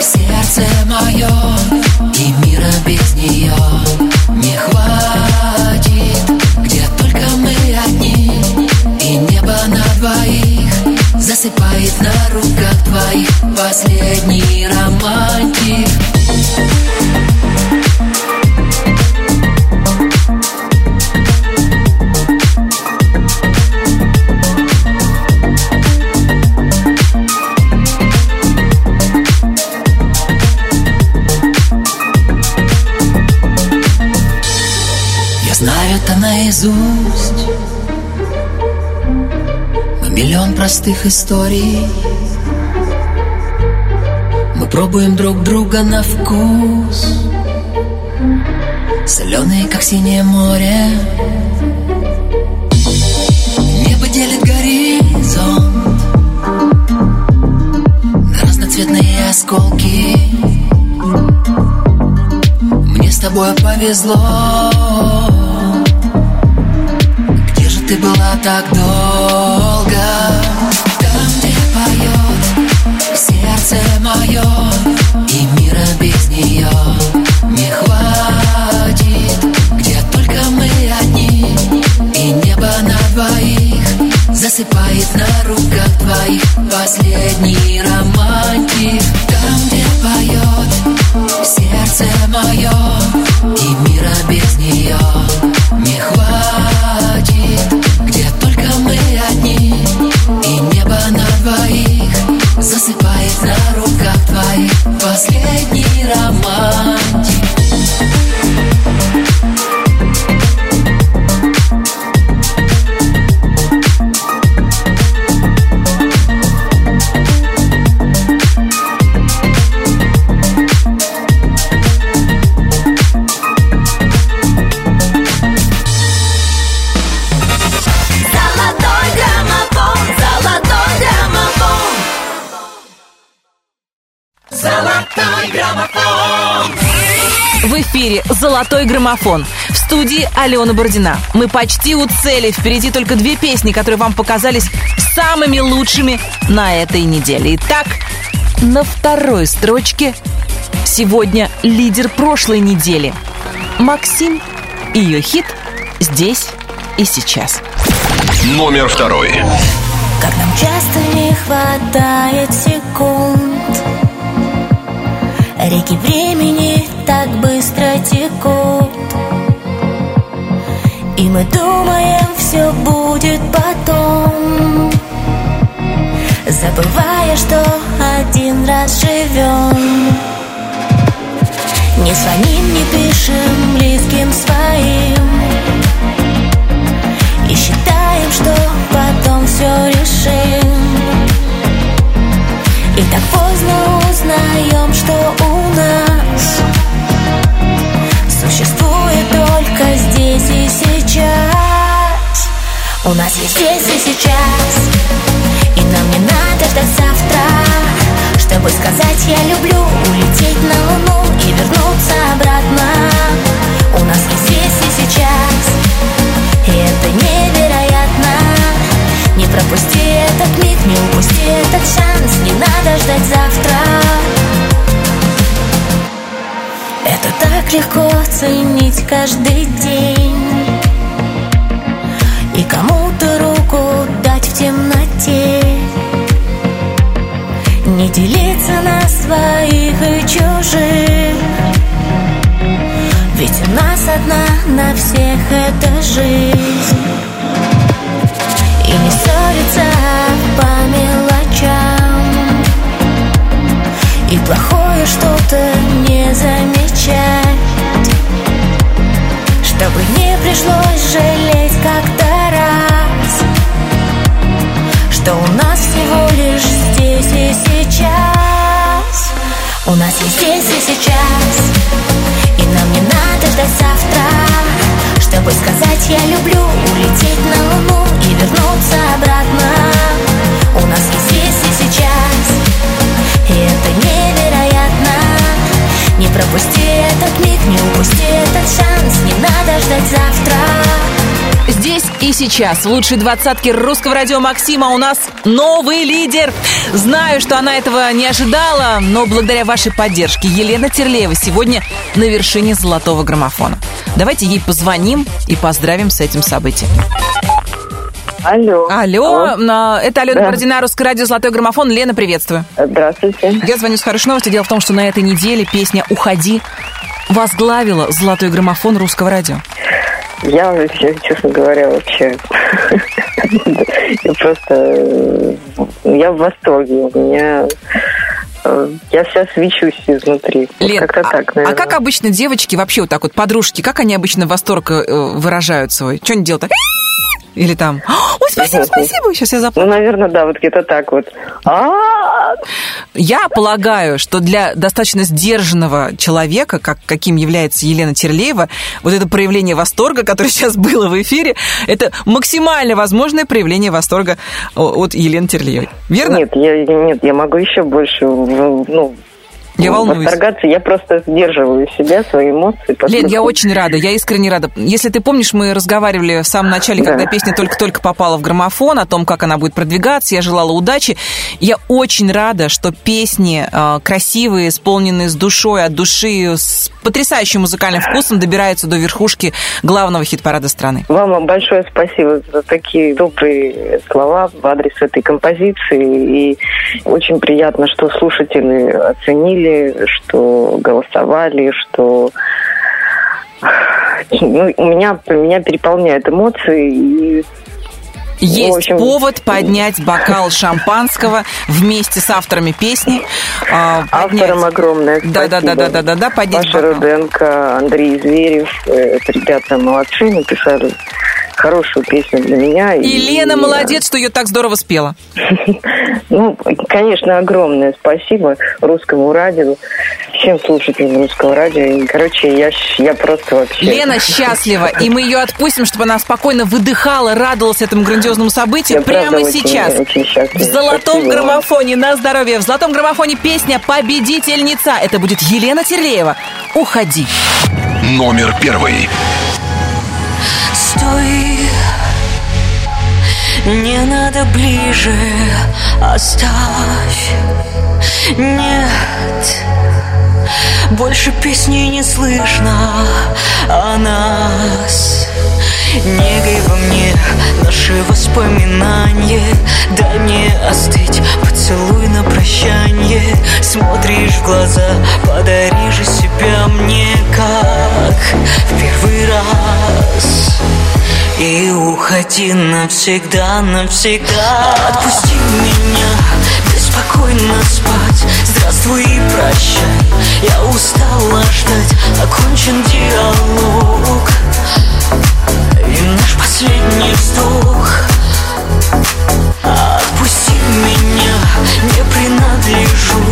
сердце мое И мира без нее не хватит Где только мы одни И небо на двоих Засыпает на руках твоих Последний романтик наизусть. Мы миллион простых историй. Мы пробуем друг друга на вкус. Соленые, как синее море. Небо делит горизонт. На разноцветные осколки. Мне с тобой повезло ты была так долго? Там, где поет сердце мое И мира без нее не хватит. Где только мы одни И небо на двоих Засыпает на руках твоих Последний романтик. Там, где поет сердце мое И мира без нее не хватит засыпает на руках твоих последний романтик. Эфире «Золотой граммофон». В студии Алена Бородина. Мы почти у цели. Впереди только две песни, которые вам показались самыми лучшими на этой неделе. Итак, на второй строчке сегодня лидер прошлой недели. Максим и ее хит «Здесь и сейчас». Номер второй. Как нам часто не хватает секунд Реки времени так быстро текут. И мы думаем, все будет потом. Забывая, что один раз живем Не звоним, не пишем близким своим. И считаем, что потом все решим. И так поздно узнаем, что у нас только здесь и сейчас. У нас есть здесь и сейчас. И нам не надо ждать завтра. Чтобы сказать я люблю Улететь на луну и вернуться обратно. У нас есть здесь и сейчас. И это невероятно. Не пропусти этот миг, не упусти этот шанс. Не надо ждать завтра Это так легко ценить каждый день. И кому-то руку дать в темноте. Не делиться на своих и чужих. Ведь у нас одна на всех эта жизнь. И не ссориться по мелочам И плохое что-то не замечать. Чтобы не пришлось жалеть как-то раз. Что у нас всего лишь здесь и сейчас. У нас есть здесь и сейчас. И нам не надо ждать завтра. Чтобы сказать я люблю Улететь на луну и вернуться обратно. У нас есть здесь и сейчас. И это невероятно Не пропусти этот миг, не упусти этот шанс Не надо ждать завтра Здесь и сейчас в лучшей двадцатке русского радио Максима у нас новый лидер. Знаю, что она этого не ожидала, но благодаря вашей поддержке Елена Терлеева сегодня на вершине золотого граммофона. Давайте ей позвоним и поздравим с этим событием. Алло. Алло, на- это Алена Да. Бородина, Русское радио «Золотой граммофон». Лена, приветствую. Здравствуйте. Я звоню с хорошей новостью. Дело в том, что на этой неделе песня «Уходи» возглавила «Золотой граммофон» русского радио. Я, вообще, честно говоря, вообще... Я просто... Я в восторге. У меня... э, Я вся свечусь изнутри. Вот Лен, Как-то а, так, а наверное. как обычно девочки, вообще вот так вот, подружки, как они обычно восторг э, выражают свой? Что они делают? Так? Или там, ой, спасибо, спасибо, сейчас я заплачу. Ну, наверное, да, вот где-то так вот. А, Я полагаю, что для достаточно сдержанного человека, как, каким является Елена Терлеева, вот это проявление восторга, которое сейчас было в эфире, это максимально возможное проявление восторга от Елены Терлеевой. Верно? Нет, я, нет, я могу еще больше, ну, Я волнуюсь. восторгаться. Я просто сдерживаю себя, свои эмоции. Лен, поскольку- я очень рада, я искренне рада. Если ты помнишь, мы разговаривали в самом начале, Да. когда песня только-только попала в граммофон, о том, как она будет продвигаться, я желала удачи. Я очень рада, что песни э, красивые, исполненные с душой, от души, с потрясающим музыкальным вкусом добираются до верхушки главного хит-парада страны. Вам большое спасибо за такие добрые слова в адрес этой композиции. И очень приятно, что слушатели оценили, что голосовали, что ну, у меня, меня переполняют эмоции. И Есть общем- повод поднять бокал шампанского вместе с авторами песни. а, авторам огромное Да, да, да, да, да, да, да, поднять Паша бокал. Руденко, Андрей Зверев. э, Это ребята молодцы, написали хорошую песню для меня. И, и Лена молодец, что ее так здорово спела. Ну, конечно, огромное спасибо русскому радио, всем слушателям русского радио. Короче, я, я просто вообще... Лена счастлива, и мы ее отпустим, чтобы она спокойно выдыхала, радовалась этому грандиозному событию я прямо сейчас. Очень в золотом спасибо граммофоне, на здоровье, в золотом граммофоне песня «Победительница». Это будет Елена Терлеева. Уходи. Номер первый. Стой, не надо ближе, оставь. Нет, больше песни не слышно о нас. Негой во мне наши воспоминания. Дай мне остыть, поцелуй на прощание. Смотришь в глаза, подари же себя мне как в первый раз. И уходи навсегда, навсегда. Отпусти меня, беспокойно спать. Здравствуй и прощай, я устала ждать Окончен диалог и наш последний вздох. Отпусти меня, не принадлежу.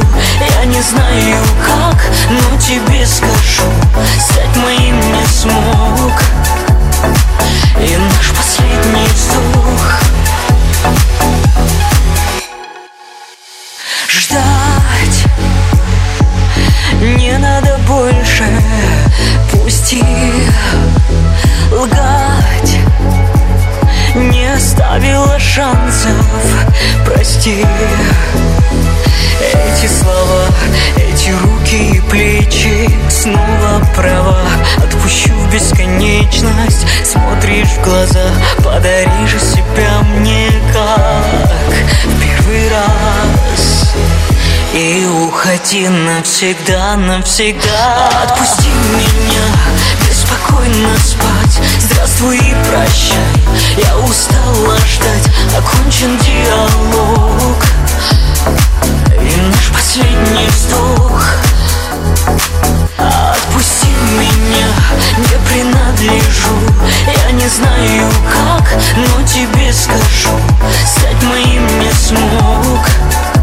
Я не знаю как, но тебе скажу. Стать моим не смог. И наш последний вздох. Ждать не надо больше. Пусти лгать. Не оставила шансов, прости. Эти слова, эти руки и плечи Снова права, отпущу в бесконечность Смотришь в глаза, подари же себя мне как в первый раз. И уходи навсегда, навсегда. Отпусти меня, беспокойно спать. Здравствуй и прощай, я устала ждать. Окончен диалог. И наш последний вздох. Отпусти меня, не принадлежу. Я не знаю как, но тебе скажу. Стать моим не смог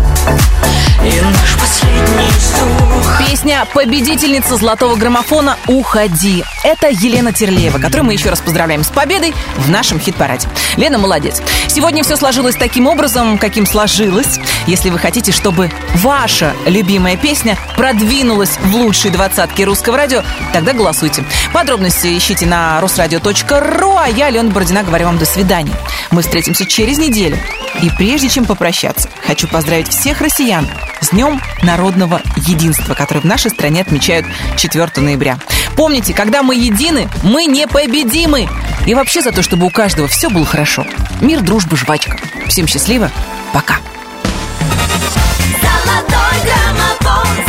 Песня «Победительница золотого граммофона» «Уходи». Это Елена Терлеева, которую мы еще раз поздравляем с победой в нашем хит-параде. Лена молодец. Сегодня все сложилось таким образом, каким сложилось. Если вы хотите, чтобы ваша любимая песня продвинулась в лучшие двадцатки русского радио, тогда голосуйте. Подробности ищите на русрадио.ру, а я, Алена Бородина, говорю вам до свидания. Мы встретимся через неделю. И прежде чем попрощаться, хочу поздравить всех всех россиян с Днем народного единства, который в нашей стране отмечают 4 ноября. Помните, когда мы едины, мы непобедимы. И вообще за то, чтобы у каждого все было хорошо. Мир, дружба, жвачка. Всем счастливо. Пока. Золотой граммофон.